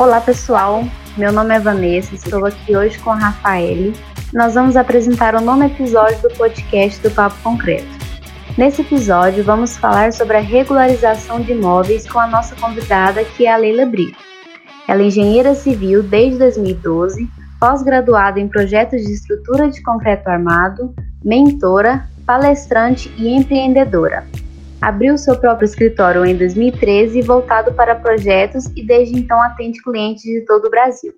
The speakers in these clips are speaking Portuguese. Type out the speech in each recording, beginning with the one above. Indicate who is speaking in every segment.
Speaker 1: Olá pessoal, meu nome é Vanessa, estou aqui hoje com a Rafaele. Nós vamos apresentar o nono episódio do podcast do Papo Concreto. Nesse episódio, vamos falar sobre a regularização de imóveis com a nossa convidada, que é a Leila Brito. Ela é engenheira civil desde 2012, pós-graduada em projetos de estrutura de concreto armado, mentora, palestrante e empreendedora. Abriu seu próprio escritório em 2013, voltado para projetos e desde então atende clientes de todo o Brasil.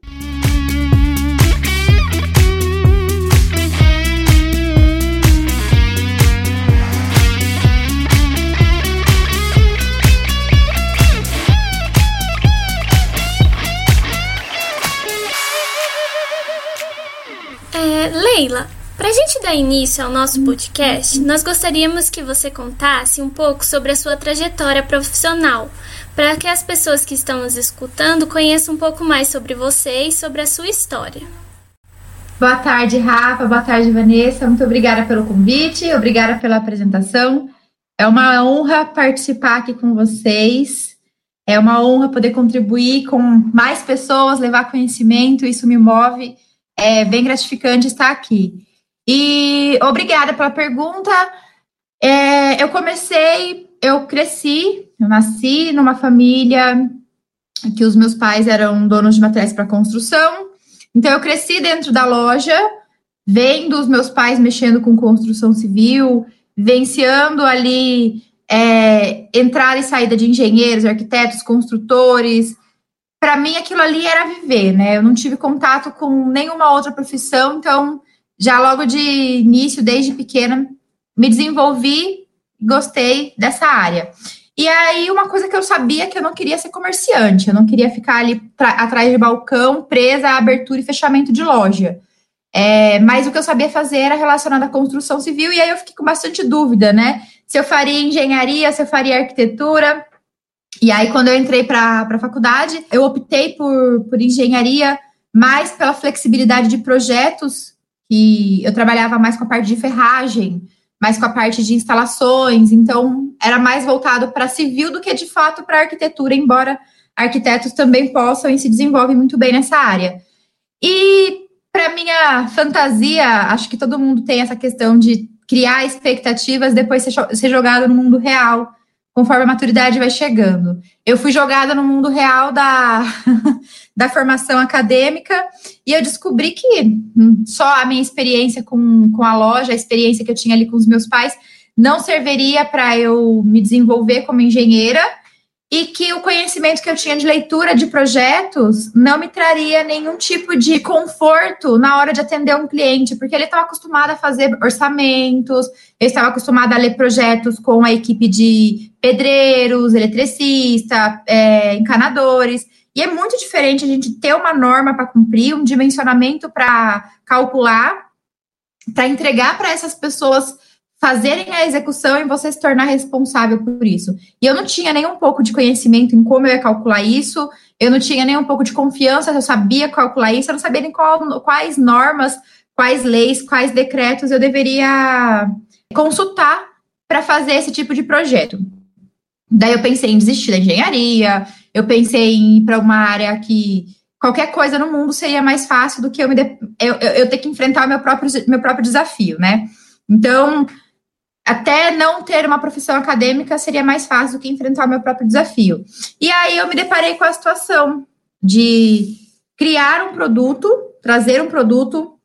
Speaker 2: É, Leila, para a gente dar início ao nosso podcast, nós gostaríamos que você contasse um pouco sobre a sua trajetória profissional, para que as pessoas que estão nos escutando conheçam um pouco mais sobre você e sobre a sua história.
Speaker 3: Boa tarde, Rafa. Boa tarde, Vanessa. Muito obrigada pelo convite, obrigada pela apresentação. É uma honra participar aqui com vocês. É uma honra poder contribuir com mais pessoas, levar conhecimento, isso me move. É bem gratificante estar aqui. E obrigada pela pergunta. É, eu comecei, eu cresci, eu nasci numa família que os meus pais eram donos de materiais para construção. Então eu cresci dentro da loja, vendo os meus pais mexendo com construção civil, venciando ali é, entrada e saída de engenheiros, arquitetos, construtores. Para mim, aquilo ali era viver, né? Eu não tive contato com nenhuma outra profissão, então já logo de início, desde pequena, me desenvolvi, gostei dessa área. E aí, uma coisa que eu sabia que eu não queria ser comerciante, eu não queria ficar ali atrás de balcão, presa a abertura e fechamento de loja. É, mas o que eu sabia fazer era relacionado à construção civil, e aí eu fiquei com bastante dúvida, né? Se eu faria engenharia, se eu faria arquitetura. E aí, quando eu entrei para a faculdade, eu optei por, por engenharia, mais pela flexibilidade de projetos que eu trabalhava mais com a parte de ferragem, mais com a parte de instalações, então era mais voltado para civil do que de fato para arquitetura, embora arquitetos também possam e se desenvolvem muito bem nessa área. E para minha fantasia, acho que todo mundo tem essa questão de criar expectativas, depois ser, ser jogado no mundo real conforme a maturidade vai chegando. Eu fui jogada no mundo real da, da formação acadêmica e eu descobri que hum, só a minha experiência com, com a loja, a experiência que eu tinha ali com os meus pais, não serviria para eu me desenvolver como engenheira e que o conhecimento que eu tinha de leitura de projetos não me traria nenhum tipo de conforto na hora de atender um cliente, porque ele estava acostumado a fazer orçamentos, ele estava acostumado a ler projetos com a equipe de pedreiros, eletricista, é, encanadores. E é muito diferente a gente ter uma norma para cumprir, um dimensionamento para calcular, para entregar para essas pessoas fazerem a execução e você se tornar responsável por isso. E eu não tinha nem um pouco de conhecimento em como eu ia calcular isso, eu não tinha nem um pouco de confiança, eu sabia calcular isso, eu não sabia nem qual, quais normas, quais leis, quais decretos eu deveria consultar para fazer esse tipo de projeto. Daí eu pensei em desistir da engenharia, eu pensei em ir para uma área que qualquer coisa no mundo seria mais fácil do que eu, me de, eu, eu, eu ter que enfrentar o meu próprio, meu próprio desafio, né? Então, até não ter uma profissão acadêmica seria mais fácil do que enfrentar o meu próprio desafio. E aí eu me deparei com a situação de criar um produto, trazer um produto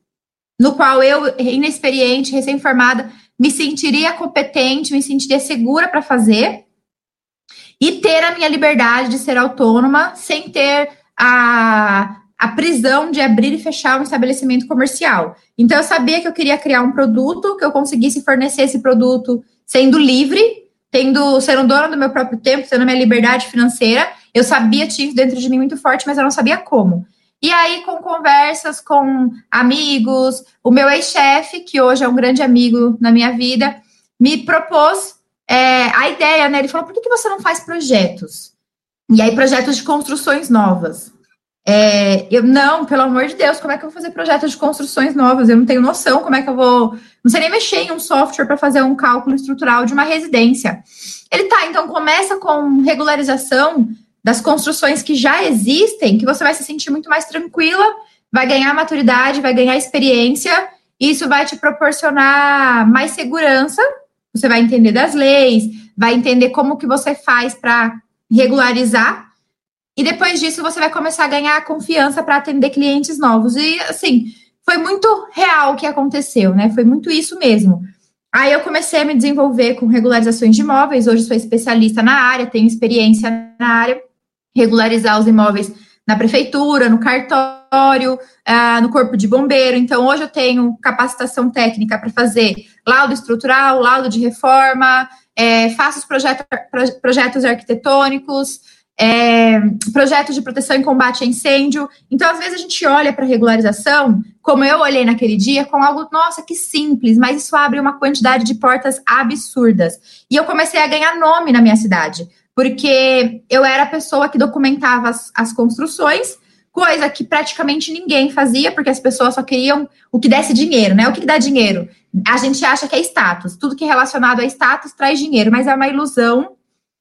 Speaker 3: no qual eu, inexperiente, recém-formada, me sentiria competente, me sentiria segura para fazer e ter a minha liberdade de ser autônoma sem ter a, a prisão de abrir e fechar um estabelecimento comercial. Então, eu sabia que eu queria criar um produto, que eu conseguisse fornecer esse produto sendo livre, tendo, sendo dona do meu próprio tempo, tendo minha liberdade financeira. Eu sabia, tinha dentro de mim muito forte, mas eu não sabia como. E aí, com conversas com amigos, o meu ex-chefe, que hoje é um grande amigo na minha vida, me propôs é, a ideia, né? Ele falou: por que, que você não faz projetos? E aí, projetos de construções novas. É, eu não, pelo amor de Deus, como é que eu vou fazer projetos de construções novas? Eu não tenho noção como é que eu vou. Não sei nem mexer em um software para fazer um cálculo estrutural de uma residência. Ele tá, então começa com regularização das construções que já existem, que você vai se sentir muito mais tranquila, vai ganhar maturidade, vai ganhar experiência, e isso vai te proporcionar mais segurança. Você vai entender das leis, vai entender como que você faz para regularizar. E depois disso você vai começar a ganhar confiança para atender clientes novos. E assim, foi muito real o que aconteceu, né? Foi muito isso mesmo. Aí eu comecei a me desenvolver com regularizações de imóveis. Hoje sou especialista na área, tenho experiência na área regularizar os imóveis na prefeitura, no cartório, uh, no corpo de bombeiro. Então, hoje eu tenho capacitação técnica para fazer laudo estrutural, laudo de reforma, é, faço os projetos arquitetônicos, é, projetos de proteção e combate a incêndio. Então, às vezes, a gente olha para regularização, como eu olhei naquele dia, com algo, nossa, que simples, mas isso abre uma quantidade de portas absurdas. E eu comecei a ganhar nome na minha cidade porque eu era a pessoa que documentava as, as construções, coisa que praticamente ninguém fazia, porque as pessoas só queriam o que desse dinheiro, né? O que dá dinheiro? A gente acha que é status. Tudo que é relacionado a status traz dinheiro, mas é uma ilusão.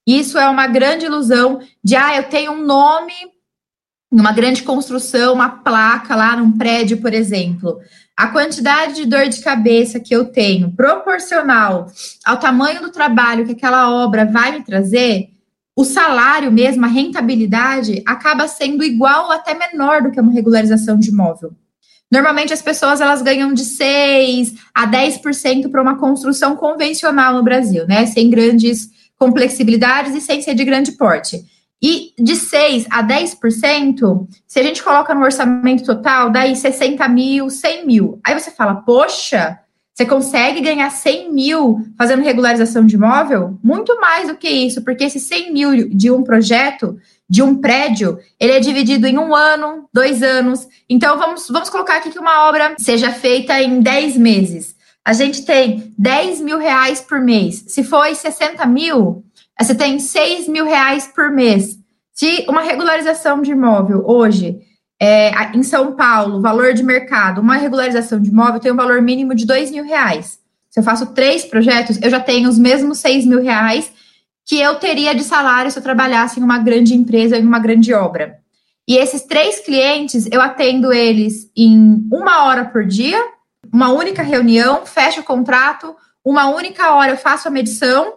Speaker 3: Isso é uma grande ilusão de, ah, eu tenho um nome numa grande construção, uma placa lá num prédio, por exemplo. A quantidade de dor de cabeça que eu tenho, proporcional ao tamanho do trabalho que aquela obra vai me trazer, o salário mesmo, a rentabilidade, acaba sendo igual ou até menor do que uma regularização de imóvel. Normalmente as pessoas elas ganham de 6 a 10% para uma construção convencional no Brasil, né? Sem grandes complexibilidades e sem ser de grande porte. E de 6 a 10%, se a gente coloca no orçamento total, daí 60 mil, 100 mil. Aí você fala, poxa, você consegue ganhar 100 mil fazendo regularização de imóvel? Muito mais do que isso, porque esse 100 mil de um projeto, de um prédio, ele é dividido em um ano, dois anos. Então, vamos, vamos colocar aqui que uma obra seja feita em 10 meses. A gente tem 10 mil reais por mês. Se for 60 mil, você tem 6 mil reais por mês. Se uma regularização de imóvel hoje é, em São Paulo, valor de mercado, uma regularização de imóvel tem um valor mínimo de dois mil reais. Se eu faço três projetos, eu já tenho os mesmos seis mil reais que eu teria de salário se eu trabalhasse em uma grande empresa, em uma grande obra. E esses três clientes, eu atendo eles em uma hora por dia, uma única reunião, fecho o contrato, uma única hora eu faço a medição,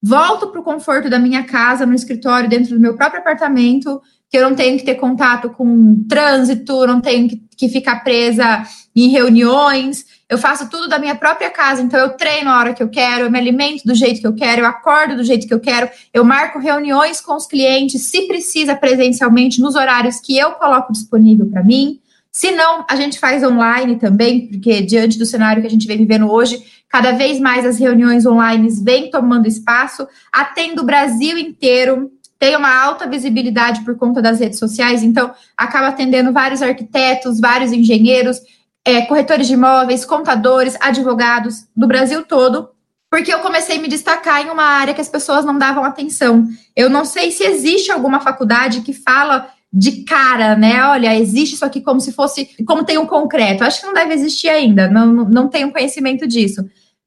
Speaker 3: volto para o conforto da minha casa, no escritório, dentro do meu próprio apartamento, que eu não tenho que ter contato com trânsito, não tenho que, que ficar presa em reuniões. Eu faço tudo da minha própria casa, então eu treino a hora que eu quero, eu me alimento do jeito que eu quero, eu acordo do jeito que eu quero, eu marco reuniões com os clientes, se precisa presencialmente, nos horários que eu coloco disponível para mim. Se não, a gente faz online também, porque diante do cenário que a gente vem vivendo hoje, cada vez mais as reuniões online vêm tomando espaço, atendo o Brasil inteiro, tem uma alta visibilidade por conta das redes sociais, então acaba atendendo vários arquitetos, vários engenheiros, é, corretores de imóveis, contadores, advogados do Brasil todo, porque eu comecei a me destacar em uma área que as pessoas não davam atenção. Eu não sei se existe alguma faculdade que fala de cara, né? Olha, existe isso aqui como se fosse, como tem um concreto. Acho que não deve existir ainda, não, não tenho conhecimento disso.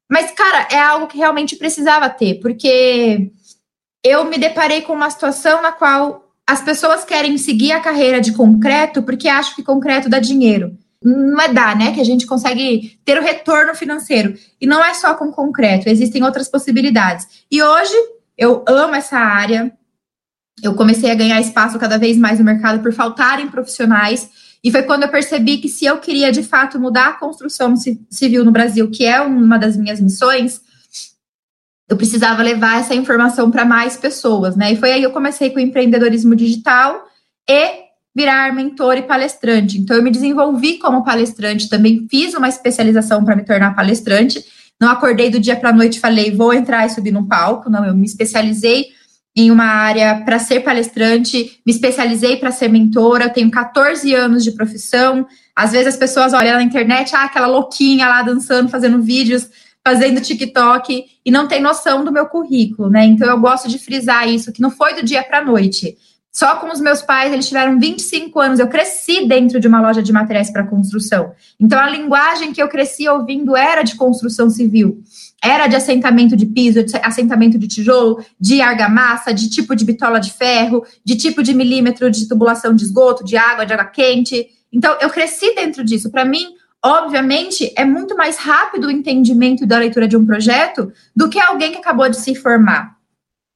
Speaker 3: Mas, cara, é algo que realmente precisava ter, porque eu me deparei com uma situação na qual as pessoas querem seguir a carreira de concreto porque acham que concreto dá dinheiro. Não é dar, né? Que a gente consegue ter o retorno financeiro. E não é só com concreto, existem outras possibilidades. E hoje eu amo essa área. Eu comecei a ganhar espaço cada vez mais no mercado por faltarem profissionais. E foi quando eu percebi que se eu queria de fato mudar a construção civil no Brasil, que é uma das minhas missões, eu precisava levar essa informação para mais pessoas, né? E foi aí que eu comecei com o empreendedorismo digital e virar mentor e palestrante. Então, eu me desenvolvi como palestrante, também fiz uma especialização para me tornar palestrante. Não acordei do dia para a noite e falei, vou entrar e subir no palco. Não, eu me especializei em uma área para ser palestrante, me especializei para ser mentora, tenho 14 anos de profissão. Às vezes as pessoas olham na internet, ah, aquela louquinha lá dançando, fazendo vídeos fazendo TikTok e não tem noção do meu currículo, né? Então eu gosto de frisar isso, que não foi do dia para a noite. Só com os meus pais, eles tiveram 25 anos. Eu cresci dentro de uma loja de materiais para construção. Então, a linguagem que eu cresci ouvindo era de construção civil. Era de assentamento de piso, de assentamento de tijolo, de argamassa, de tipo de bitola de ferro, de tipo de milímetro de tubulação de esgoto, de água, de água quente. Então, eu cresci dentro disso. Para mim, obviamente, é muito mais rápido o entendimento da leitura de um projeto do que alguém que acabou de se formar.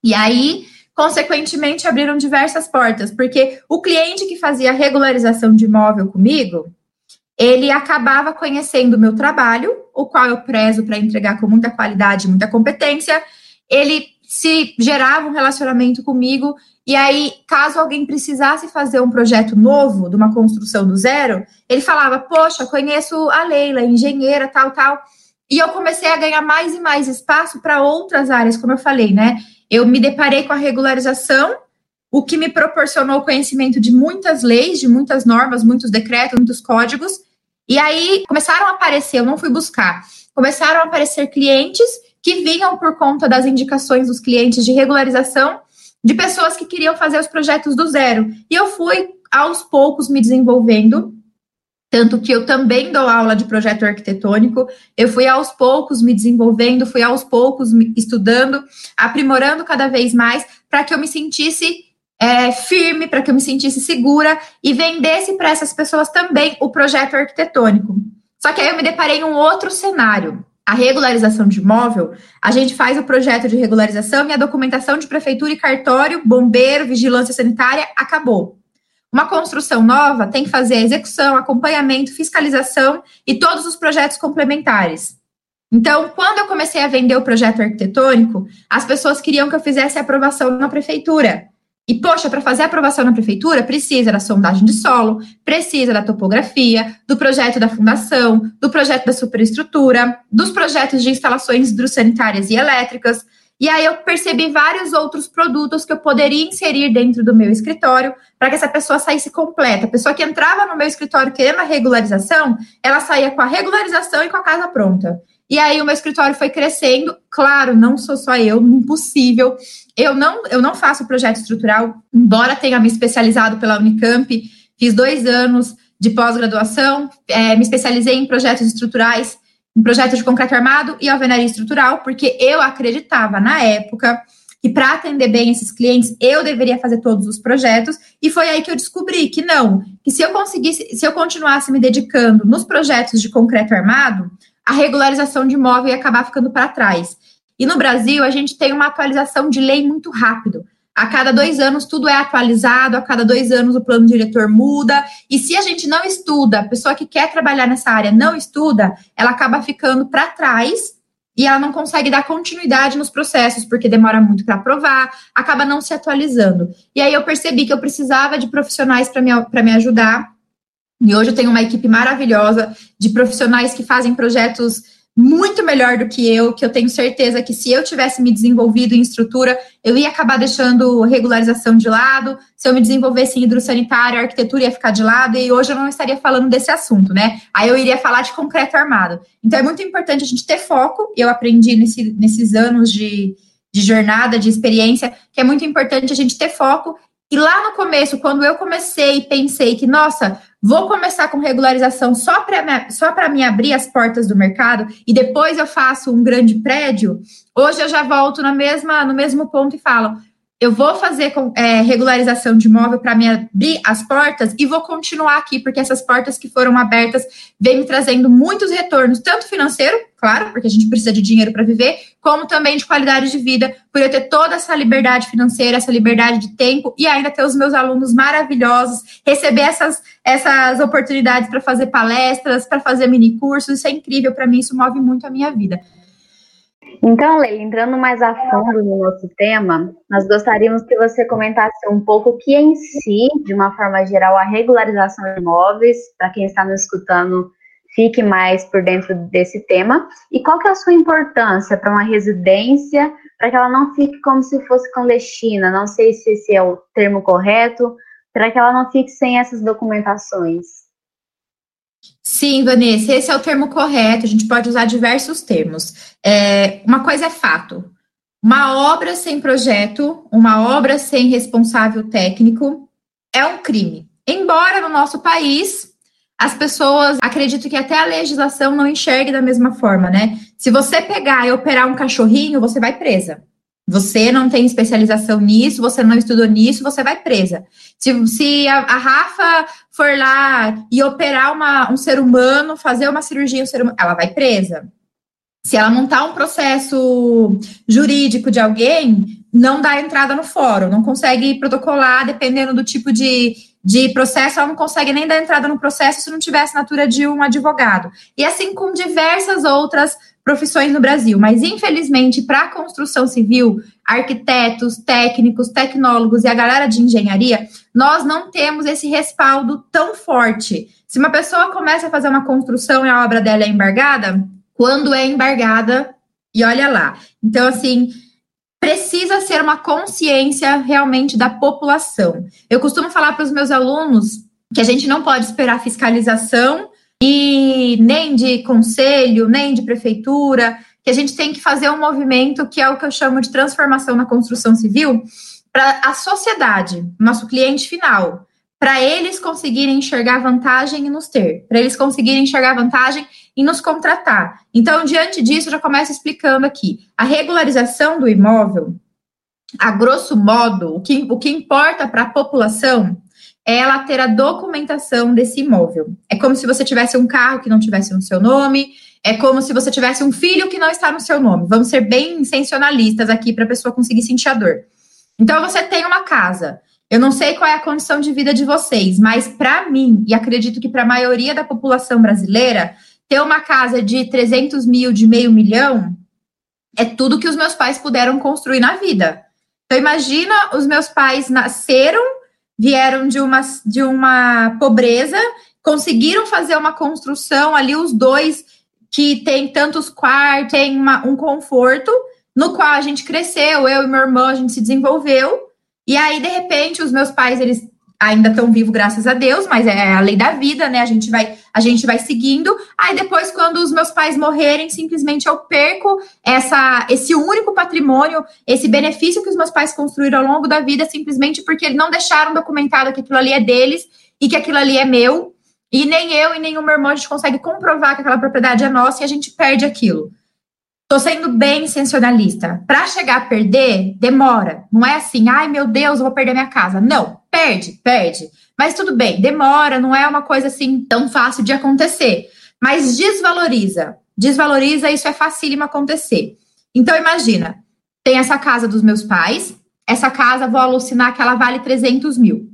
Speaker 3: E aí, consequentemente, abriram diversas portas, porque o cliente que fazia regularização de imóvel comigo, ele acabava conhecendo o meu trabalho, o qual eu prezo para entregar com muita qualidade, muita competência. Ele se gerava um relacionamento comigo, e aí, caso alguém precisasse fazer um projeto novo, de uma construção do zero, ele falava: Poxa, conheço a Leila, engenheira, tal, tal. E eu comecei a ganhar mais e mais espaço para outras áreas, como eu falei, né? Eu me deparei com a regularização, o que me proporcionou conhecimento de muitas leis, de muitas normas, muitos decretos, muitos códigos. E aí começaram a aparecer, eu não fui buscar, começaram a aparecer clientes que vinham por conta das indicações dos clientes de regularização de pessoas que queriam fazer os projetos do zero. E eu fui aos poucos me desenvolvendo tanto que eu também dou aula de projeto arquitetônico. Eu fui aos poucos me desenvolvendo, fui aos poucos estudando, aprimorando cada vez mais, para que eu me sentisse é, firme, para que eu me sentisse segura e vendesse para essas pessoas também o projeto arquitetônico. Só que aí eu me deparei em um outro cenário. A regularização de imóvel, a gente faz o projeto de regularização e a documentação de prefeitura e cartório, bombeiro, vigilância sanitária, acabou. Uma construção nova tem que fazer a execução, acompanhamento, fiscalização e todos os projetos complementares. Então, quando eu comecei a vender o projeto arquitetônico, as pessoas queriam que eu fizesse a aprovação na prefeitura. E, poxa, para fazer aprovação na prefeitura, precisa da sondagem de solo, precisa da topografia, do projeto da fundação, do projeto da superestrutura, dos projetos de instalações hidrossanitárias e elétricas, e aí eu percebi vários outros produtos que eu poderia inserir dentro do meu escritório para que essa pessoa saísse completa. A pessoa que entrava no meu escritório querendo a regularização, ela saía com a regularização e com a casa pronta. E aí o meu escritório foi crescendo. Claro, não sou só eu, impossível. Eu não, eu não faço projeto estrutural, embora tenha me especializado pela Unicamp, fiz dois anos de pós-graduação, é, me especializei em projetos estruturais um projeto de concreto armado e alvenaria estrutural, porque eu acreditava na época que para atender bem esses clientes, eu deveria fazer todos os projetos, e foi aí que eu descobri que não, que se eu conseguisse, se eu continuasse me dedicando nos projetos de concreto armado, a regularização de imóvel ia acabar ficando para trás. E no Brasil, a gente tem uma atualização de lei muito rápido. A cada dois anos tudo é atualizado, a cada dois anos o plano diretor muda. E se a gente não estuda, a pessoa que quer trabalhar nessa área não estuda, ela acaba ficando para trás e ela não consegue dar continuidade nos processos, porque demora muito para aprovar, acaba não se atualizando. E aí eu percebi que eu precisava de profissionais para me, me ajudar. E hoje eu tenho uma equipe maravilhosa de profissionais que fazem projetos muito melhor do que eu, que eu tenho certeza que se eu tivesse me desenvolvido em estrutura, eu ia acabar deixando regularização de lado, se eu me desenvolvesse em hidrossanitário, a arquitetura ia ficar de lado, e hoje eu não estaria falando desse assunto, né? Aí eu iria falar de concreto armado. Então é muito importante a gente ter foco, eu aprendi nesse, nesses anos de, de jornada, de experiência, que é muito importante a gente ter foco e lá no começo, quando eu comecei e pensei que, nossa, vou começar com regularização só para só me abrir as portas do mercado e depois eu faço um grande prédio, hoje eu já volto na mesma, no mesmo ponto e falo: eu vou fazer é, regularização de imóvel para me abrir as portas e vou continuar aqui, porque essas portas que foram abertas vêm me trazendo muitos retornos, tanto financeiro, claro, porque a gente precisa de dinheiro para viver, como também de qualidade de vida, por eu ter toda essa liberdade financeira, essa liberdade de tempo e ainda ter os meus alunos maravilhosos, receber essas, essas oportunidades para fazer palestras, para fazer mini cursos, isso é incrível para mim, isso move muito a minha vida.
Speaker 1: Então, Leila, entrando mais a fundo no nosso tema, nós gostaríamos que você comentasse um pouco o que é em si, de uma forma geral, a regularização de imóveis, para quem está nos escutando, fique mais por dentro desse tema, e qual que é a sua importância para uma residência, para que ela não fique como se fosse clandestina, não sei se esse é o termo correto, para que ela não fique sem essas documentações.
Speaker 3: Sim, Vanessa, esse é o termo correto. A gente pode usar diversos termos. É, uma coisa é fato: Uma obra sem projeto, uma obra sem responsável técnico é um crime. Embora no nosso país as pessoas acreditam que até a legislação não enxergue da mesma forma, né? Se você pegar e operar um cachorrinho, você vai presa. Você não tem especialização nisso, você não estudou nisso, você vai presa. Se, se a, a Rafa for lá e operar uma, um ser humano, fazer uma cirurgia, um ser humano, ela vai presa. Se ela montar um processo jurídico de alguém, não dá entrada no fórum, não consegue protocolar, dependendo do tipo de, de processo, ela não consegue nem dar entrada no processo se não tiver assinatura de um advogado. E assim com diversas outras profissões no Brasil. Mas, infelizmente, para a construção civil, arquitetos, técnicos, tecnólogos e a galera de engenharia, nós não temos esse respaldo tão forte. Se uma pessoa começa a fazer uma construção e a obra dela é embargada, quando é embargada, e olha lá. Então, assim, precisa ser uma consciência realmente da população. Eu costumo falar para os meus alunos que a gente não pode esperar fiscalização e nem de conselho, nem de prefeitura, que a gente tem que fazer um movimento que é o que eu chamo de transformação na construção civil para a sociedade, nosso cliente final para eles conseguirem enxergar vantagem em nos ter, para eles conseguirem enxergar vantagem em nos contratar. Então, diante disso, já começo explicando aqui. A regularização do imóvel, a grosso modo, o que, o que importa para a população é ela ter a documentação desse imóvel. É como se você tivesse um carro que não tivesse no seu nome, é como se você tivesse um filho que não está no seu nome. Vamos ser bem sensacionalistas aqui para a pessoa conseguir sentir a dor. Então, você tem uma casa eu não sei qual é a condição de vida de vocês, mas para mim, e acredito que para a maioria da população brasileira, ter uma casa de 300 mil, de meio milhão, é tudo que os meus pais puderam construir na vida. Então, imagina, os meus pais nasceram, vieram de uma, de uma pobreza, conseguiram fazer uma construção ali, os dois que tem tantos quartos, tem uma, um conforto, no qual a gente cresceu, eu e meu irmão, a gente se desenvolveu, e aí, de repente, os meus pais, eles ainda estão vivos, graças a Deus, mas é a lei da vida, né? A gente vai, a gente vai seguindo. Aí depois, quando os meus pais morrerem, simplesmente eu perco essa, esse único patrimônio, esse benefício que os meus pais construíram ao longo da vida, simplesmente porque eles não deixaram documentado que aquilo ali é deles e que aquilo ali é meu. E nem eu e o meu irmão a gente consegue comprovar que aquela propriedade é nossa e a gente perde aquilo. Tô sendo bem sensacionalista. Para chegar a perder, demora. Não é assim, ai meu Deus, eu vou perder minha casa. Não, perde, perde. Mas tudo bem, demora, não é uma coisa assim tão fácil de acontecer. Mas desvaloriza. Desvaloriza, isso é facílimo acontecer. Então imagina, tem essa casa dos meus pais, essa casa, vou alucinar que ela vale 300 mil.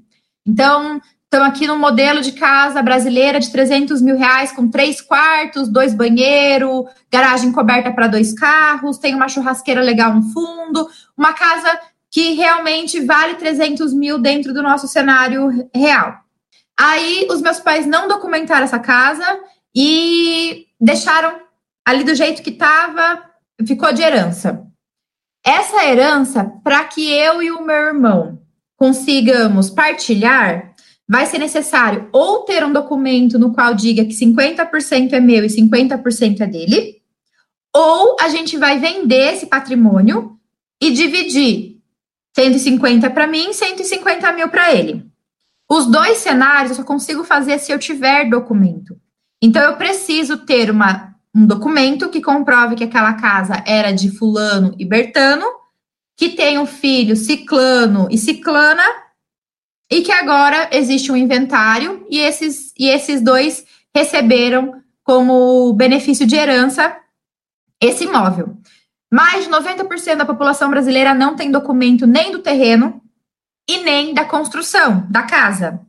Speaker 3: Então, Estamos aqui no modelo de casa brasileira de 300 mil reais, com três quartos, dois banheiros, garagem coberta para dois carros, tem uma churrasqueira legal no fundo, uma casa que realmente vale 300 mil dentro do nosso cenário real. Aí os meus pais não documentaram essa casa e deixaram ali do jeito que estava, ficou de herança. Essa herança, para que eu e o meu irmão consigamos partilhar, vai ser necessário ou ter um documento no qual diga que 50% é meu e 50% é dele, ou a gente vai vender esse patrimônio e dividir 150 para mim e 150 mil para ele. Os dois cenários eu só consigo fazer se eu tiver documento. Então, eu preciso ter uma, um documento que comprove que aquela casa era de Fulano e Bertano, que tem um filho Ciclano e Ciclana, e que agora existe um inventário e esses, e esses dois receberam como benefício de herança esse imóvel. Mais de 90% da população brasileira não tem documento nem do terreno e nem da construção da casa.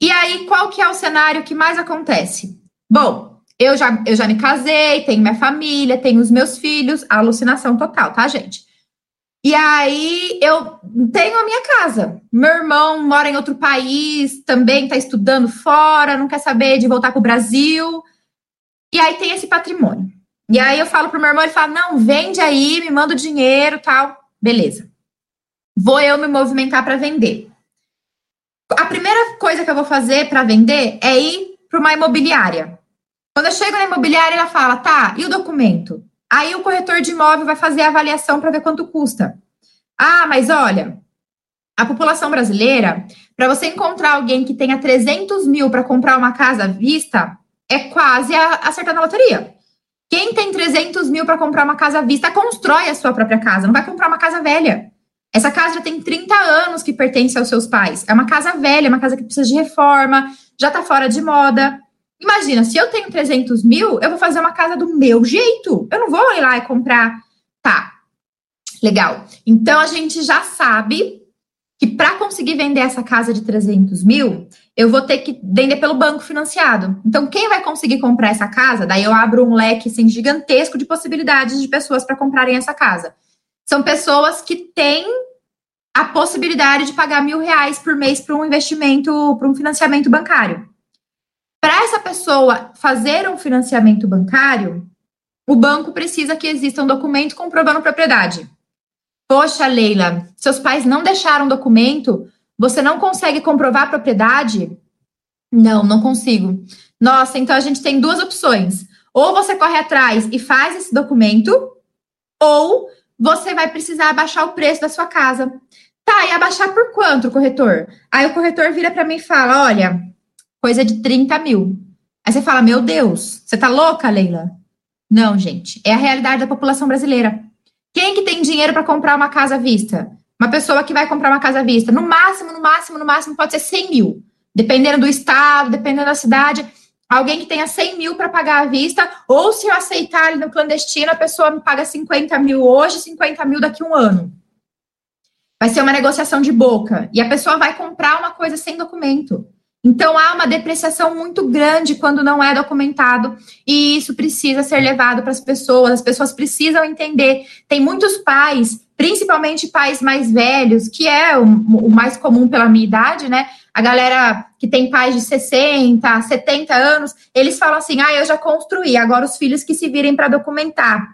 Speaker 3: E aí, qual que é o cenário que mais acontece? Bom, eu já, eu já me casei, tenho minha família, tenho os meus filhos, alucinação total, tá, gente? E aí eu tenho a minha casa. Meu irmão mora em outro país, também está estudando fora, não quer saber de voltar para o Brasil. E aí tem esse patrimônio. E aí eu falo pro meu irmão, ele fala: não, vende aí, me manda o dinheiro tal. Beleza. Vou eu me movimentar para vender. A primeira coisa que eu vou fazer para vender é ir para uma imobiliária. Quando eu chego na imobiliária, ela fala: tá, e o documento? Aí o corretor de imóvel vai fazer a avaliação para ver quanto custa. Ah, mas olha, a população brasileira, para você encontrar alguém que tenha 300 mil para comprar uma casa à vista, é quase acertar na loteria. Quem tem 300 mil para comprar uma casa à vista, constrói a sua própria casa, não vai comprar uma casa velha. Essa casa já tem 30 anos que pertence aos seus pais. É uma casa velha, é uma casa que precisa de reforma, já está fora de moda. Imagina, se eu tenho 300 mil, eu vou fazer uma casa do meu jeito. Eu não vou ir lá e comprar. Tá, legal. Então a gente já sabe que para conseguir vender essa casa de 300 mil, eu vou ter que vender pelo banco financiado. Então, quem vai conseguir comprar essa casa? Daí eu abro um leque assim, gigantesco de possibilidades de pessoas para comprarem essa casa. São pessoas que têm a possibilidade de pagar mil reais por mês para um investimento, para um financiamento bancário. Para essa pessoa fazer um financiamento bancário, o banco precisa que exista um documento comprovando propriedade. Poxa, Leila, seus pais não deixaram documento, você não consegue comprovar a propriedade? Não, não consigo. Nossa, então a gente tem duas opções. Ou você corre atrás e faz esse documento, ou você vai precisar abaixar o preço da sua casa. Tá, e abaixar por quanto, corretor? Aí o corretor vira para mim e fala: olha, coisa de 30 mil. Aí você fala: meu Deus, você tá louca, Leila? Não, gente, é a realidade da população brasileira. Quem que tem dinheiro para comprar uma casa à vista? Uma pessoa que vai comprar uma casa à vista, no máximo, no máximo, no máximo, pode ser 100 mil. Dependendo do estado, dependendo da cidade. Alguém que tenha 100 mil para pagar à vista, ou se eu aceitar ali no clandestino, a pessoa me paga 50 mil hoje, 50 mil daqui a um ano. Vai ser uma negociação de boca. E a pessoa vai comprar uma coisa sem documento. Então, há uma depreciação muito grande quando não é documentado, e isso precisa ser levado para as pessoas, as pessoas precisam entender. Tem muitos pais, principalmente pais mais velhos, que é o, o mais comum pela minha idade, né? A galera que tem pais de 60, 70 anos, eles falam assim: ah, eu já construí, agora os filhos que se virem para documentar.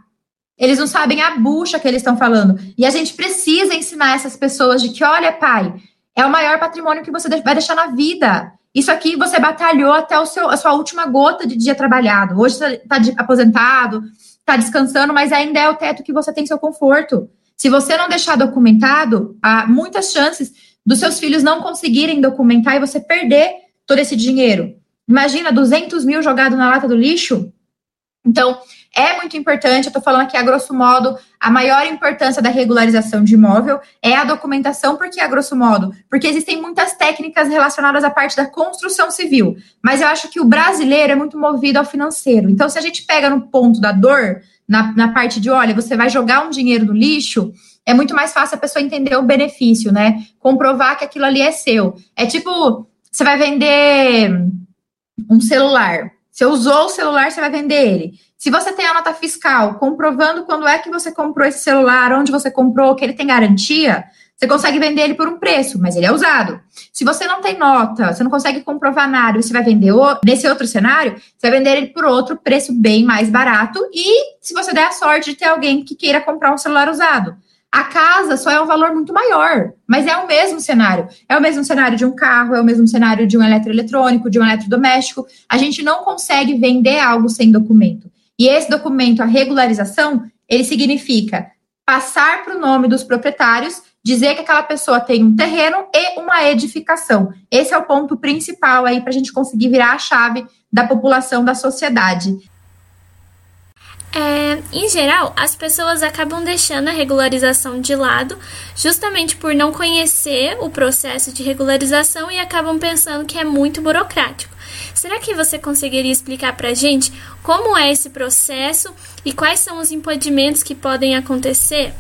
Speaker 3: Eles não sabem a bucha que eles estão falando. E a gente precisa ensinar essas pessoas de que, olha, pai, é o maior patrimônio que você vai deixar na vida. Isso aqui você batalhou até o seu, a sua última gota de dia trabalhado. Hoje você está aposentado, está descansando, mas ainda é o teto que você tem seu conforto. Se você não deixar documentado, há muitas chances dos seus filhos não conseguirem documentar e você perder todo esse dinheiro. Imagina 200 mil jogado na lata do lixo. Então, é muito importante, eu estou falando aqui a grosso modo, a maior importância da regularização de imóvel é a documentação, porque a grosso modo, porque existem muitas técnicas relacionadas à parte da construção civil, mas eu acho que o brasileiro é muito movido ao financeiro. Então, se a gente pega no ponto da dor, na, na parte de, olha, você vai jogar um dinheiro no lixo, é muito mais fácil a pessoa entender o benefício, né? Comprovar que aquilo ali é seu. É tipo, você vai vender um celular. Você usou o celular, você vai vender ele. Se você tem a nota fiscal comprovando quando é que você comprou esse celular, onde você comprou, que ele tem garantia, você consegue vender ele por um preço, mas ele é usado. Se você não tem nota, você não consegue comprovar nada, você vai vender o, nesse outro cenário, você vai vender ele por outro preço bem mais barato. E se você der a sorte de ter alguém que queira comprar um celular usado, a casa só é um valor muito maior, mas é o mesmo cenário. É o mesmo cenário de um carro, é o mesmo cenário de um eletroeletrônico, de um eletrodoméstico. A gente não consegue vender algo sem documento. E esse documento, a regularização, ele significa passar para o nome dos proprietários, dizer que aquela pessoa tem um terreno e uma edificação. Esse é o ponto principal aí para a gente conseguir virar a chave da população da sociedade.
Speaker 2: É, em geral, as pessoas acabam deixando a regularização de lado justamente por não conhecer o processo de regularização e acabam pensando que é muito burocrático. Será que você conseguiria explicar para a gente como é esse processo e quais são os impedimentos que podem acontecer?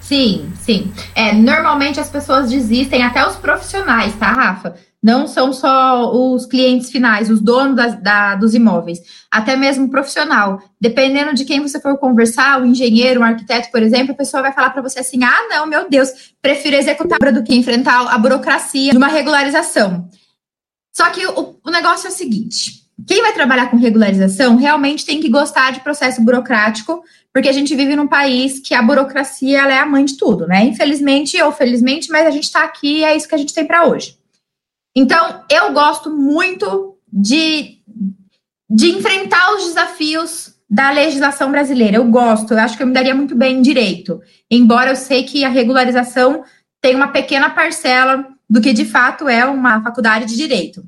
Speaker 3: Sim, sim. É, normalmente as pessoas desistem, até os profissionais, tá, Rafa? Não são só os clientes finais, os donos das, da, dos imóveis, até mesmo o profissional. Dependendo de quem você for conversar, o engenheiro, o arquiteto, por exemplo, a pessoa vai falar para você assim: ah, não, meu Deus, prefiro executar do que enfrentar a burocracia de uma regularização. Só que o, o negócio é o seguinte: quem vai trabalhar com regularização realmente tem que gostar de processo burocrático, porque a gente vive num país que a burocracia é a mãe de tudo, né? Infelizmente ou felizmente, mas a gente está aqui e é isso que a gente tem para hoje. Então, eu gosto muito de, de enfrentar os desafios da legislação brasileira. Eu gosto, eu acho que eu me daria muito bem em direito, embora eu sei que a regularização tem uma pequena parcela do que de fato é uma faculdade de direito.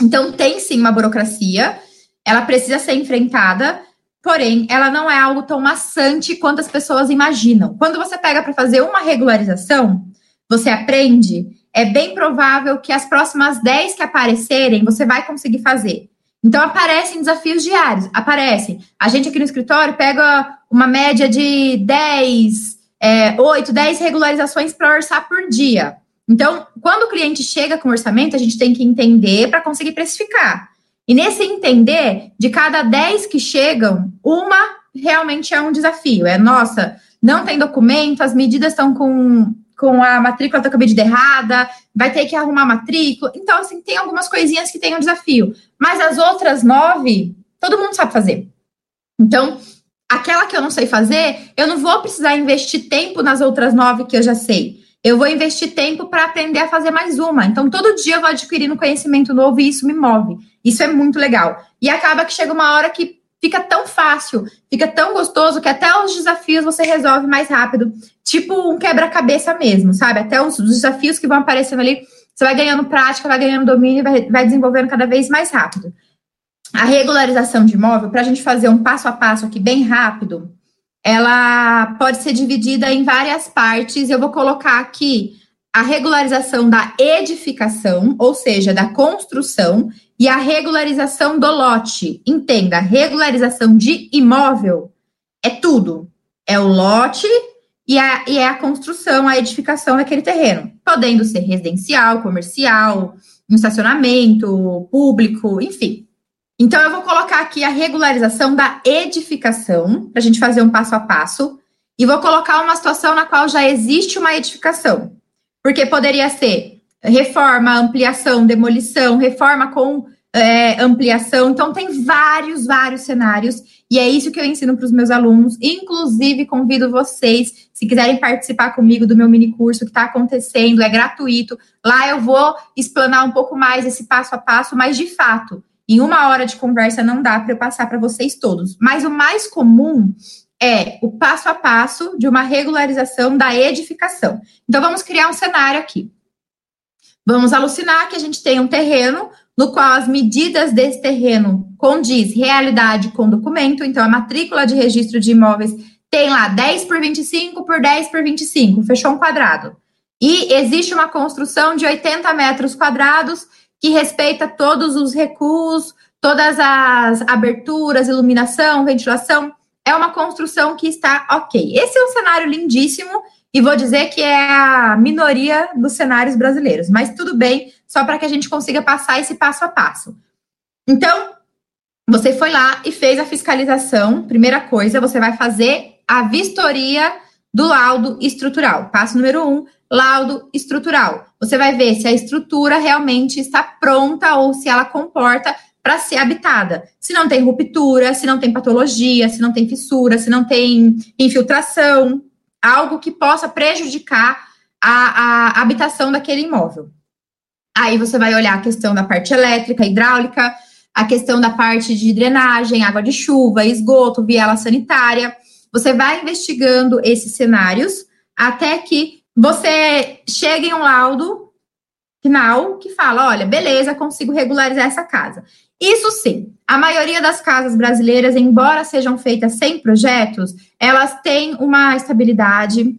Speaker 3: Então, tem sim uma burocracia, ela precisa ser enfrentada, porém, ela não é algo tão maçante quanto as pessoas imaginam. Quando você pega para fazer uma regularização, você aprende, é bem provável que as próximas 10 que aparecerem, você vai conseguir fazer. Então, aparecem desafios diários, aparecem. A gente aqui no escritório pega uma média de 10, é, 8, 10 regularizações para orçar por dia. Então, quando o cliente chega com orçamento, a gente tem que entender para conseguir precificar. E nesse entender, de cada 10 que chegam, uma realmente é um desafio. É, nossa, não tem documento, as medidas estão com, com a matrícula da cabide errada, vai ter que arrumar matrícula. Então, assim, tem algumas coisinhas que tem um desafio. Mas as outras nove, todo mundo sabe fazer. Então, aquela que eu não sei fazer, eu não vou precisar investir tempo nas outras nove que eu já sei eu vou investir tempo para aprender a fazer mais uma. Então, todo dia eu vou adquirindo conhecimento novo e isso me move. Isso é muito legal. E acaba que chega uma hora que fica tão fácil, fica tão gostoso que até os desafios você resolve mais rápido. Tipo um quebra-cabeça mesmo, sabe? Até os desafios que vão aparecendo ali, você vai ganhando prática, vai ganhando domínio vai, vai desenvolvendo cada vez mais rápido. A regularização de imóvel, para a gente fazer um passo a passo aqui bem rápido, ela pode ser dividida em várias partes. Eu vou colocar aqui a regularização da edificação, ou seja, da construção, e a regularização do lote. Entenda, regularização de imóvel é tudo. É o lote e, a, e é a construção, a edificação daquele terreno, podendo ser residencial, comercial, um estacionamento, público, enfim. Então, eu vou colocar aqui a regularização da edificação, para a gente fazer um passo a passo, e vou colocar uma situação na qual já existe uma edificação, porque poderia ser reforma, ampliação, demolição, reforma com é, ampliação. Então, tem vários, vários cenários, e é isso que eu ensino para os meus alunos. Inclusive, convido vocês, se quiserem participar comigo do meu mini curso que está acontecendo, é gratuito. Lá eu vou explanar um pouco mais esse passo a passo, mas de fato em uma hora de conversa não dá para eu passar para vocês todos. Mas o mais comum é o passo a passo de uma regularização da edificação. Então vamos criar um cenário aqui. Vamos alucinar que a gente tem um terreno no qual as medidas desse terreno condiz realidade com documento, então a matrícula de registro de imóveis tem lá 10 por 25 por 10 por 25, fechou um quadrado. E existe uma construção de 80 metros quadrados que respeita todos os recuos, todas as aberturas, iluminação, ventilação. É uma construção que está ok. Esse é um cenário lindíssimo e vou dizer que é a minoria dos cenários brasileiros, mas tudo bem, só para que a gente consiga passar esse passo a passo. Então, você foi lá e fez a fiscalização. Primeira coisa, você vai fazer a vistoria do laudo estrutural. Passo número um, laudo estrutural. Você vai ver se a estrutura realmente está pronta ou se ela comporta para ser habitada. Se não tem ruptura, se não tem patologia, se não tem fissura, se não tem infiltração, algo que possa prejudicar a, a habitação daquele imóvel. Aí você vai olhar a questão da parte elétrica, hidráulica, a questão da parte de drenagem, água de chuva, esgoto, viela sanitária. Você vai investigando esses cenários até que você chega em um laudo final que fala: olha, beleza, consigo regularizar essa casa. Isso sim, a maioria das casas brasileiras, embora sejam feitas sem projetos, elas têm uma estabilidade.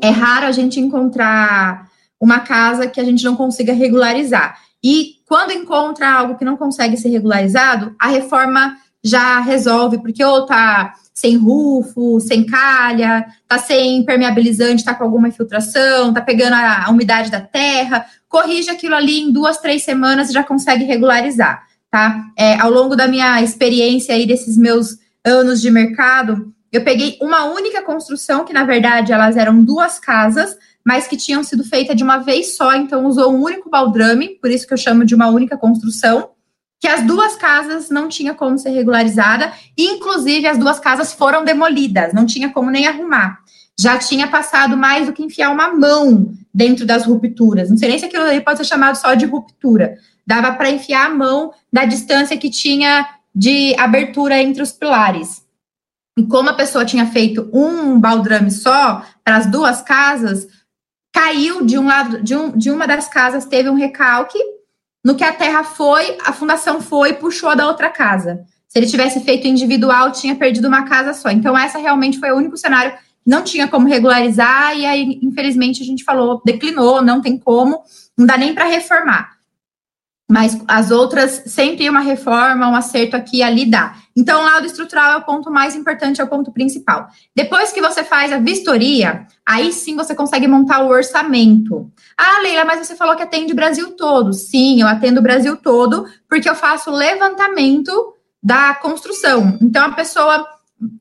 Speaker 3: É raro a gente encontrar uma casa que a gente não consiga regularizar. E quando encontra algo que não consegue ser regularizado, a reforma já resolve, porque ou tá sem rufo, sem calha, tá sem impermeabilizante, tá com alguma infiltração, tá pegando a, a umidade da terra, corrige aquilo ali em duas, três semanas e já consegue regularizar, tá? É, ao longo da minha experiência aí desses meus anos de mercado, eu peguei uma única construção, que na verdade elas eram duas casas, mas que tinham sido feitas de uma vez só, então usou um único baldrame, por isso que eu chamo de uma única construção que as duas casas não tinha como ser regularizada, inclusive as duas casas foram demolidas, não tinha como nem arrumar. Já tinha passado mais do que enfiar uma mão dentro das rupturas. Não sei nem se aquilo ali pode ser chamado só de ruptura. Dava para enfiar a mão da distância que tinha de abertura entre os pilares. E como a pessoa tinha feito um baldrame só para as duas casas, caiu de um lado, de, um, de uma das casas teve um recalque, no que a terra foi, a fundação foi e puxou da outra casa. Se ele tivesse feito individual, tinha perdido uma casa só. Então, essa realmente foi o único cenário que não tinha como regularizar, e aí, infelizmente, a gente falou, declinou, não tem como, não dá nem para reformar. Mas as outras, sempre uma reforma, um acerto aqui ali dá. Então, o laudo estrutural é o ponto mais importante, é o ponto principal. Depois que você faz a vistoria, aí sim você consegue montar o orçamento. Ah, Leila, mas você falou que atende o Brasil todo. Sim, eu atendo o Brasil todo, porque eu faço levantamento da construção. Então, a pessoa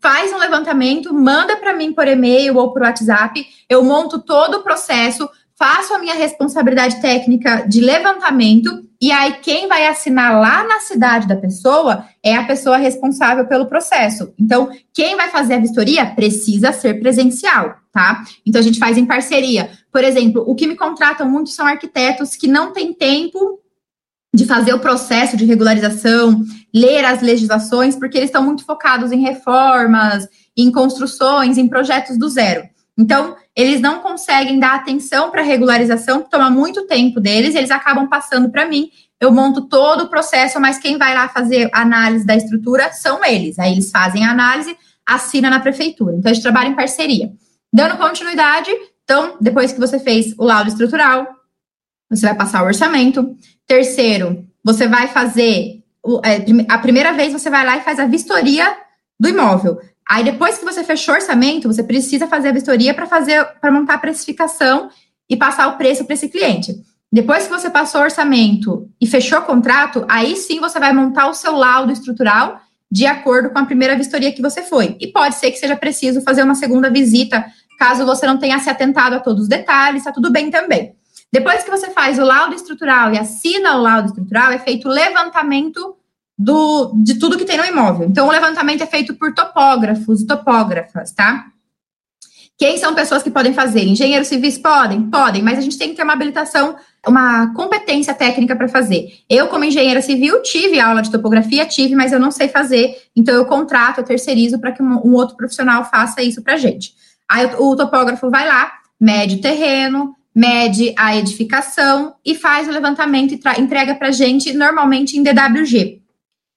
Speaker 3: faz um levantamento, manda para mim por e-mail ou por WhatsApp, eu monto todo o processo, faço a minha responsabilidade técnica de levantamento e aí, quem vai assinar lá na cidade da pessoa é a pessoa responsável pelo processo. Então, quem vai fazer a vistoria precisa ser presencial, tá? Então, a gente faz em parceria. Por exemplo, o que me contratam muito são arquitetos que não têm tempo de fazer o processo de regularização, ler as legislações, porque eles estão muito focados em reformas, em construções, em projetos do zero. Então, eles não conseguem dar atenção para a regularização, que toma muito tempo deles, eles acabam passando para mim. Eu monto todo o processo, mas quem vai lá fazer análise da estrutura são eles. Aí eles fazem a análise, assina na prefeitura. Então, a gente trabalha em parceria. Dando continuidade, então, depois que você fez o laudo estrutural, você vai passar o orçamento. Terceiro, você vai fazer. É, a primeira vez você vai lá e faz a vistoria do imóvel. Aí depois que você fechou o orçamento, você precisa fazer a vistoria para fazer para montar a precificação e passar o preço para esse cliente. Depois que você passou o orçamento e fechou o contrato, aí sim você vai montar o seu laudo estrutural de acordo com a primeira vistoria que você foi. E pode ser que seja preciso fazer uma segunda visita, caso você não tenha se atentado a todos os detalhes, está tudo bem também. Depois que você faz o laudo estrutural e assina o laudo estrutural, é feito o levantamento do, de tudo que tem no imóvel. Então, o levantamento é feito por topógrafos e topógrafas, tá? Quem são pessoas que podem fazer? Engenheiros civis podem? Podem, mas a gente tem que ter uma habilitação, uma competência técnica para fazer. Eu, como engenheira civil, tive aula de topografia, tive, mas eu não sei fazer, então eu contrato, eu terceirizo para que um, um, outro profissional faça isso para gente. Aí o, o topógrafo vai lá, mede o terreno, mede a edificação e faz o levantamento e entrega para gente, normalmente em DWG.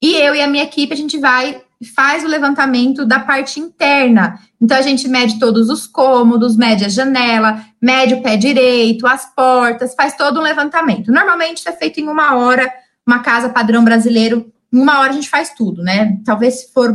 Speaker 3: E eu e a minha equipe, a gente vai faz o levantamento da parte interna. Então, a gente mede todos os cômodos, mede a janela, mede o pé direito, as portas, faz todo um levantamento. Normalmente, isso é feito em uma hora, uma casa padrão brasileiro, em uma hora a gente faz tudo, né? Talvez se for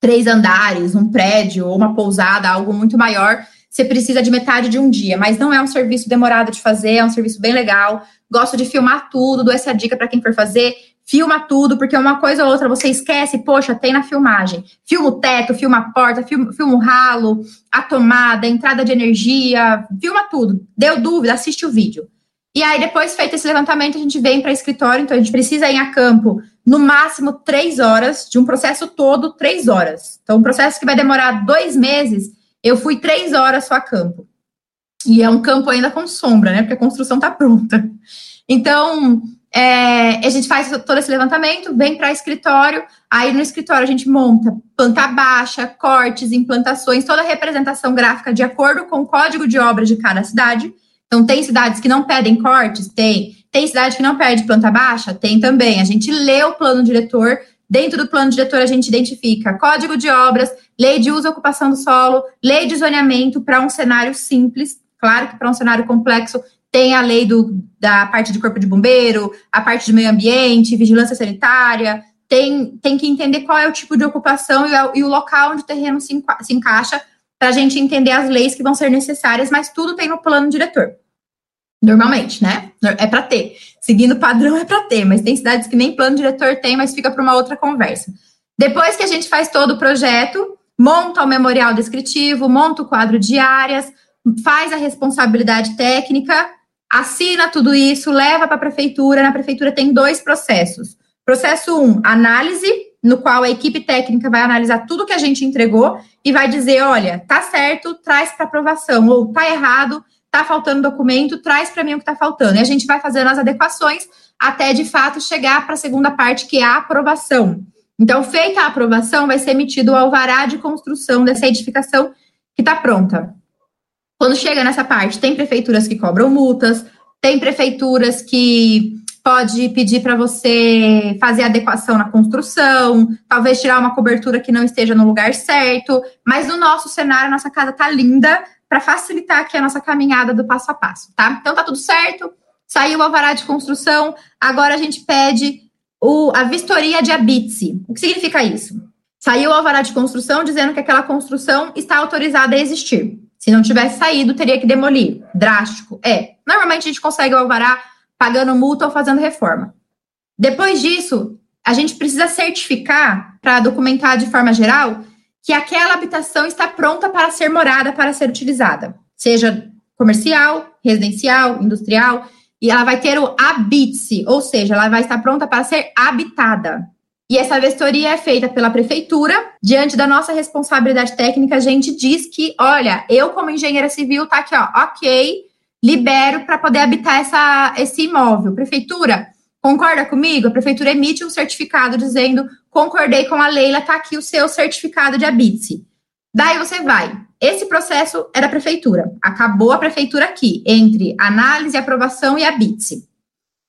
Speaker 3: três andares, um prédio ou uma pousada, algo muito maior, você precisa de metade de um dia, mas não é um serviço demorado de fazer, é um serviço bem legal. Gosto de filmar tudo, dou essa dica para quem for fazer filma tudo, porque uma coisa ou outra você esquece, poxa, tem na filmagem. Filma o teto, filma a porta, filma, filma o ralo, a tomada, a entrada de energia, filma tudo. Deu dúvida, assiste o vídeo. E aí, depois feito esse levantamento, a gente vem para escritório, então a gente precisa ir a campo no máximo três horas, de um processo todo, três horas. Então, um processo que vai demorar dois meses, eu fui três horas só a campo. E é um campo ainda com sombra, né? Porque a construção está pronta. Então, é, a gente faz todo esse levantamento, vem para escritório, aí no escritório a gente monta planta baixa, cortes, implantações, toda a representação gráfica de acordo com o código de obra de cada cidade. Então, tem cidades que não pedem cortes? Tem. Tem cidade que não pede planta baixa? Tem também. A gente lê o plano diretor. Dentro do plano diretor, a gente identifica código de obras, lei de uso e ocupação do solo, lei de zoneamento para um cenário simples. Claro que para um cenário complexo tem a lei do, da parte de corpo de bombeiro, a parte de meio ambiente, vigilância sanitária, tem, tem que entender qual é o tipo de ocupação e, e o local onde o terreno se, enca se encaixa para a gente entender as leis que vão ser necessárias, mas tudo tem no plano diretor. Normalmente, né? É para ter. Seguindo o padrão é para ter, mas tem cidades que nem plano diretor tem, mas fica para uma outra conversa. Depois que a gente faz todo o projeto, monta o memorial descritivo, monta o quadro de áreas, faz a responsabilidade técnica assina tudo isso, leva para a prefeitura. Na prefeitura tem dois processos. Processo um, análise, no qual a equipe técnica vai analisar tudo que a gente entregou e vai dizer, olha, tá certo, traz para aprovação, ou tá errado, tá faltando documento, traz para mim o que tá faltando. E a gente vai fazendo as adequações até de fato chegar para a segunda parte, que é a aprovação. Então, feita a aprovação, vai ser emitido o alvará de construção dessa edificação que está pronta. Quando chega nessa parte, tem prefeituras que cobram multas, tem prefeituras que pode pedir para você fazer adequação na construção, talvez tirar uma cobertura que não esteja no lugar certo, mas no nosso cenário, nossa casa tá linda para facilitar aqui a nossa caminhada do passo a passo, tá? Então tá tudo certo, saiu o alvará de construção, agora a gente pede o, a vistoria de habite. O que significa isso? Saiu o alvará de construção dizendo que aquela construção está autorizada a existir. Se não tivesse saído, teria que demolir. Drástico. É. Normalmente a gente consegue o alvará pagando multa ou fazendo reforma. Depois disso, a gente precisa certificar, para documentar de forma geral, que aquela habitação está pronta para ser morada, para ser utilizada, seja comercial, residencial, industrial, e ela vai ter o habite, ou seja, ela vai estar pronta para ser habitada. E essa vistoria é feita pela prefeitura. Diante da nossa responsabilidade técnica, a gente diz que, olha, eu como engenheira civil tá aqui, ó, ok, libero para poder habitar essa, esse imóvel. Prefeitura, concorda comigo? A prefeitura emite um certificado dizendo concordei com a Leila, tá aqui o seu certificado de habite. Daí você vai. Esse processo é da prefeitura. Acabou a prefeitura aqui, entre análise, aprovação e habite.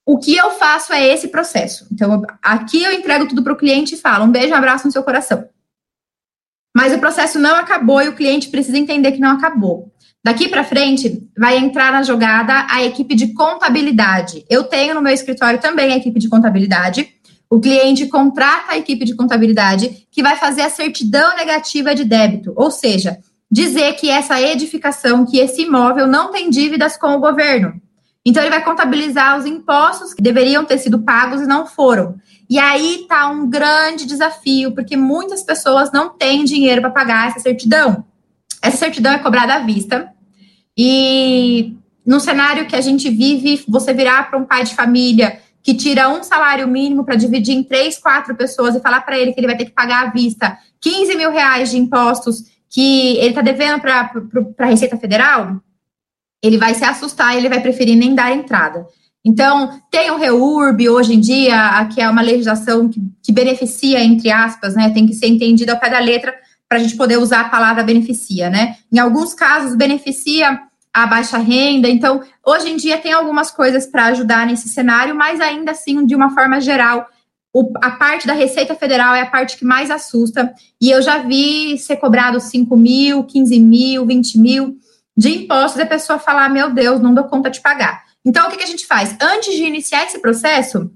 Speaker 3: O que eu faço é esse processo. Então, aqui eu entrego tudo para o cliente e falo um beijo, um abraço no seu coração. Mas o processo não acabou e o cliente precisa entender que não acabou. Daqui para frente, vai entrar na jogada a equipe de contabilidade. Eu tenho no meu escritório também a equipe de contabilidade. O cliente contrata a equipe de contabilidade que vai fazer a certidão negativa de débito, ou seja, dizer que essa edificação, que esse imóvel não tem dívidas com o governo. Então, ele vai contabilizar os impostos que deveriam ter sido pagos e não foram. E aí está um grande desafio, porque muitas pessoas não têm dinheiro para pagar essa certidão. Essa certidão é cobrada à vista, e no cenário que a gente vive, você virar para um pai de família que tira um salário mínimo para dividir em três, quatro pessoas e falar para ele que ele vai ter que pagar à vista 15 mil reais de impostos que ele está devendo para a Receita Federal, ele vai se assustar e ele vai preferir nem dar entrada. Então, tem o REURB hoje em dia, que é uma legislação que, que beneficia, entre aspas, né? Tem que ser entendida ao pé da letra para a gente poder usar a palavra beneficia, né? Em alguns casos, beneficia a baixa renda. Então, hoje em dia tem algumas coisas para ajudar nesse cenário, mas ainda assim, de uma forma geral, o, a parte da Receita Federal é a parte que mais assusta. E eu já vi ser cobrado 5 mil, 15 mil, 20 mil de impostos e a pessoa falar: meu Deus, não dou conta de pagar. Então, o que, que a gente faz? Antes de iniciar esse processo,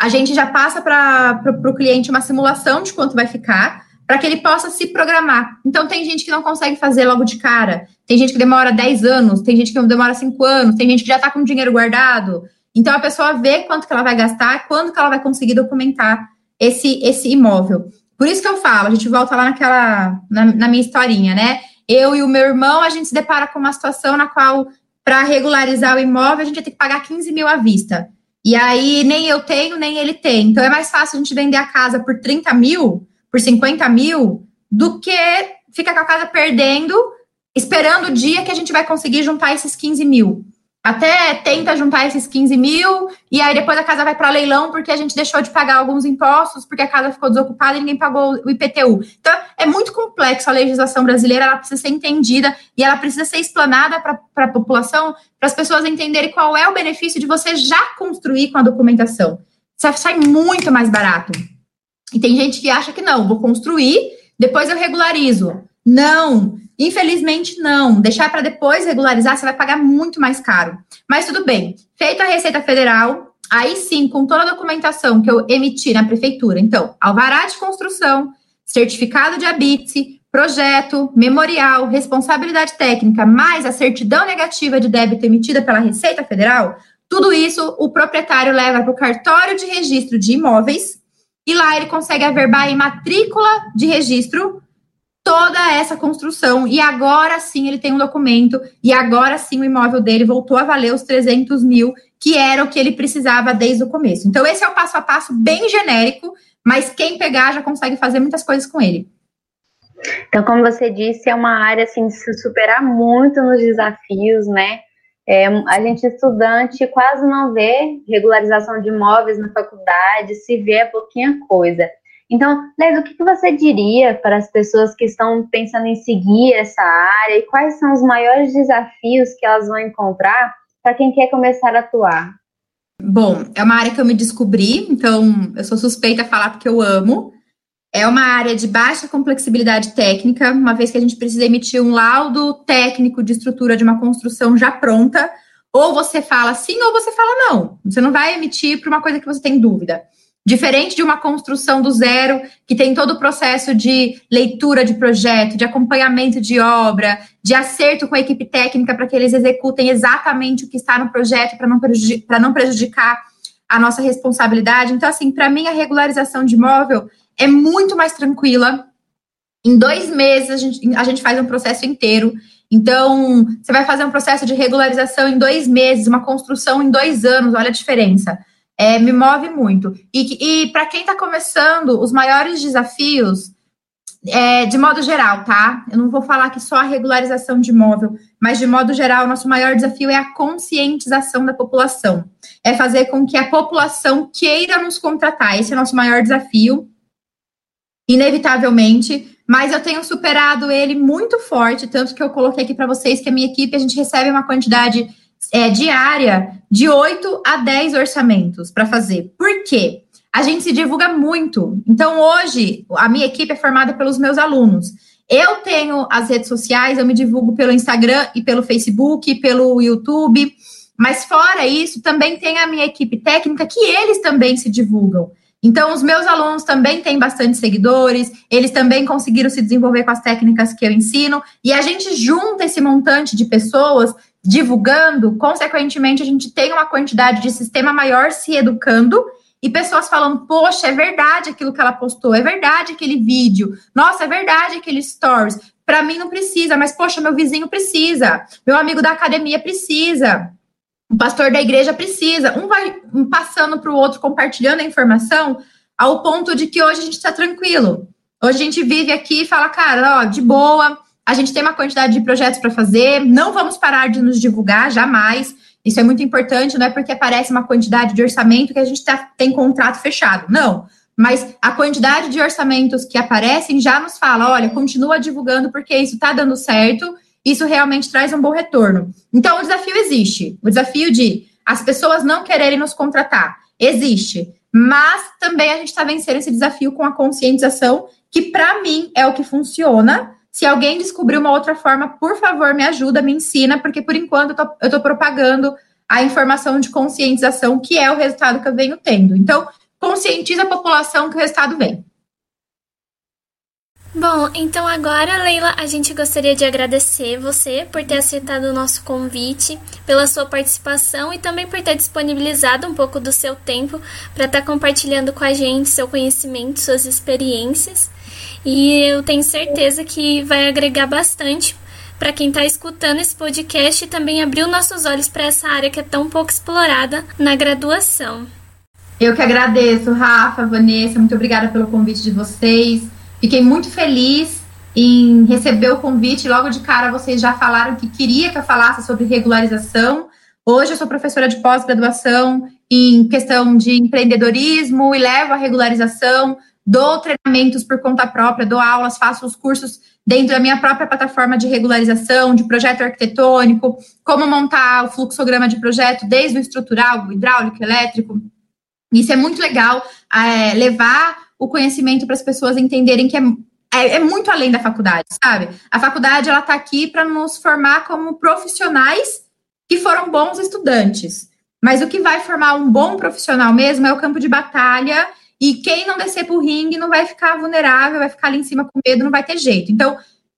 Speaker 3: a gente já passa para o cliente uma simulação de quanto vai ficar para que ele possa se programar. Então, tem gente que não consegue fazer logo de cara, tem gente que demora 10 anos, tem gente que demora 5 anos, tem gente que já está com dinheiro guardado. Então, a pessoa vê quanto que ela vai gastar, quando que ela vai conseguir documentar esse, esse imóvel. Por isso que eu falo, a gente volta lá naquela, na, na minha historinha, né? Eu e o meu irmão, a gente se depara com uma situação na qual, para regularizar o imóvel, a gente ter que pagar 15 mil à vista. E aí, nem eu tenho, nem ele tem. Então, é mais fácil a gente vender a casa por 30 mil por 50 mil do que ficar com a casa perdendo, esperando o dia que a gente vai conseguir juntar esses 15 mil. Até tenta juntar esses 15 mil, e aí depois a casa vai para leilão porque a gente deixou de pagar alguns impostos, porque a casa ficou desocupada e ninguém pagou o IPTU. Então, é muito complexo a legislação brasileira, ela precisa ser entendida e ela precisa ser explanada para a população, para as pessoas entenderem qual é o benefício de você já construir com a documentação. Isso sai muito mais barato. E tem gente que acha que não, vou construir, depois eu regularizo. Não, infelizmente não. Deixar para depois regularizar, você vai pagar muito mais caro. Mas tudo bem. Feita a Receita Federal, aí sim, com toda a documentação que eu emiti na prefeitura. Então, alvará de construção, certificado de habite, projeto, memorial, responsabilidade técnica, mais a certidão negativa de débito emitida pela Receita Federal, tudo isso o proprietário leva para o cartório de registro de imóveis e lá ele consegue averbar em matrícula de registro toda essa construção. E agora sim ele tem um documento, e agora sim o imóvel dele voltou a valer os 300 mil, que era o que ele precisava desde o começo. Então, esse é o passo a passo bem genérico, mas quem pegar já consegue fazer muitas coisas com ele.
Speaker 1: Então, como você disse, é uma área assim, de se superar muito nos desafios, né? É, a gente estudante quase não vê regularização de imóveis na faculdade, se vê é pouquinha coisa. Então, Leila, o que você diria para as pessoas que estão pensando em seguir essa área e quais são os maiores desafios que elas vão encontrar para quem quer começar a atuar?
Speaker 3: Bom, é uma área que eu me descobri, então eu sou suspeita a falar porque eu amo. É uma área de baixa complexibilidade técnica, uma vez que a gente precisa emitir um laudo técnico de estrutura de uma construção já pronta, ou você fala sim ou você fala não. Você não vai emitir para uma coisa que você tem dúvida. Diferente de uma construção do zero, que tem todo o processo de leitura de projeto, de acompanhamento de obra, de acerto com a equipe técnica para que eles executem exatamente o que está no projeto para não, prejudicar, não prejudicar a nossa responsabilidade. Então, assim, para mim, a regularização de imóvel é muito mais tranquila. Em dois meses, a gente, a gente faz um processo inteiro. Então, você vai fazer um processo de regularização em dois meses, uma construção em dois anos, olha a diferença é, me move muito. E, e para quem está começando, os maiores desafios, é, de modo geral, tá? Eu não vou falar que só a regularização de imóvel, mas de modo geral, nosso maior desafio é a conscientização da população. É fazer com que a população queira nos contratar. Esse é o nosso maior desafio, inevitavelmente. Mas eu tenho superado ele muito forte, tanto que eu coloquei aqui para vocês que a minha equipe, a gente recebe uma quantidade é, diária de 8 a 10 orçamentos para fazer. Por quê? A gente se divulga muito. Então, hoje, a minha equipe é formada pelos meus alunos. Eu tenho as redes sociais, eu me divulgo pelo Instagram e pelo Facebook, pelo YouTube. Mas fora isso, também tem a minha equipe técnica que eles também se divulgam. Então, os meus alunos também têm bastante seguidores, eles também conseguiram se desenvolver com as técnicas que eu ensino, e a gente junta esse montante de pessoas divulgando, consequentemente, a gente tem uma quantidade de sistema maior se educando e pessoas falando, poxa, é verdade aquilo que ela postou, é verdade aquele vídeo, nossa, é verdade aquele stories. Para mim não precisa, mas poxa, meu vizinho precisa, meu amigo da academia precisa, o pastor da igreja precisa. Um vai passando para o outro, compartilhando a informação, ao ponto de que hoje a gente está tranquilo. Hoje a gente vive aqui e fala, cara, ó, de boa, a gente tem uma quantidade de projetos para fazer, não vamos parar de nos divulgar, jamais. Isso é muito importante, não é porque aparece uma quantidade de orçamento que a gente tá, tem contrato fechado. Não. Mas a quantidade de orçamentos que aparecem já nos fala: olha, continua divulgando porque isso está dando certo, isso realmente traz um bom retorno. Então, o desafio existe. O desafio de as pessoas não quererem nos contratar existe. Mas também a gente está vencendo esse desafio com a conscientização, que para mim é o que funciona se alguém descobrir uma outra forma, por favor, me ajuda, me ensina, porque por enquanto eu estou propagando a informação de conscientização, que é o resultado que eu venho tendo. Então, conscientiza a população que o resultado vem.
Speaker 2: Bom, então agora, Leila, a gente gostaria de agradecer você por ter aceitado o nosso convite, pela sua participação e também por ter disponibilizado um pouco do seu tempo para estar tá compartilhando com a gente seu conhecimento, suas experiências. E eu tenho certeza que vai agregar bastante para quem está escutando esse podcast e também abriu nossos olhos para essa área que é tão pouco explorada na graduação.
Speaker 3: Eu que agradeço, Rafa, Vanessa, muito obrigada pelo convite de vocês. Fiquei muito feliz em receber o convite. Logo de cara, vocês já falaram que queria que eu falasse sobre regularização. Hoje eu sou professora de pós-graduação em questão de empreendedorismo e levo a regularização dou treinamentos por conta própria, dou aulas, faço os cursos dentro da minha própria plataforma de regularização, de projeto arquitetônico, como montar o fluxograma de projeto, desde o estrutural, o hidráulico, elétrico. Isso é muito legal, é, levar o conhecimento para as pessoas entenderem que é, é, é, muito além da faculdade, sabe? A faculdade, ela está aqui para nos formar como profissionais que foram bons estudantes. Mas o que vai formar um bom profissional mesmo é o campo de batalha e quem não descer para o ringue não vai ficar vulnerável, vai ficar ali em cima com medo, não vai ter jeito. Então,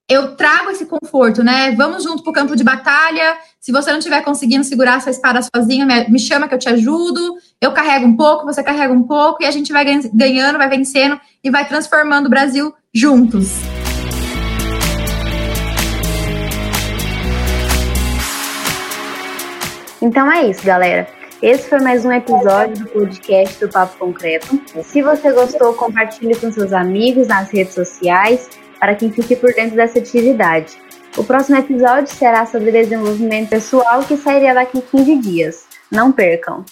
Speaker 3: eu trago esse conforto, né? Vamos junto para o campo de batalha. Se você não estiver conseguindo segurar essa espada sozinho, me chama que eu te ajudo. Eu carrego um pouco, você carrega um pouco, e a gente vai ganhando, vai vencendo e vai transformando o Brasil juntos.
Speaker 1: Então é isso, galera. Esse foi mais um episódio do podcast do Papo Concreto. Se você gostou, compartilhe com seus amigos nas redes sociais para quem fique por dentro dessa atividade. O próximo episódio será sobre desenvolvimento pessoal que sairia daqui em 15 dias. Não percam!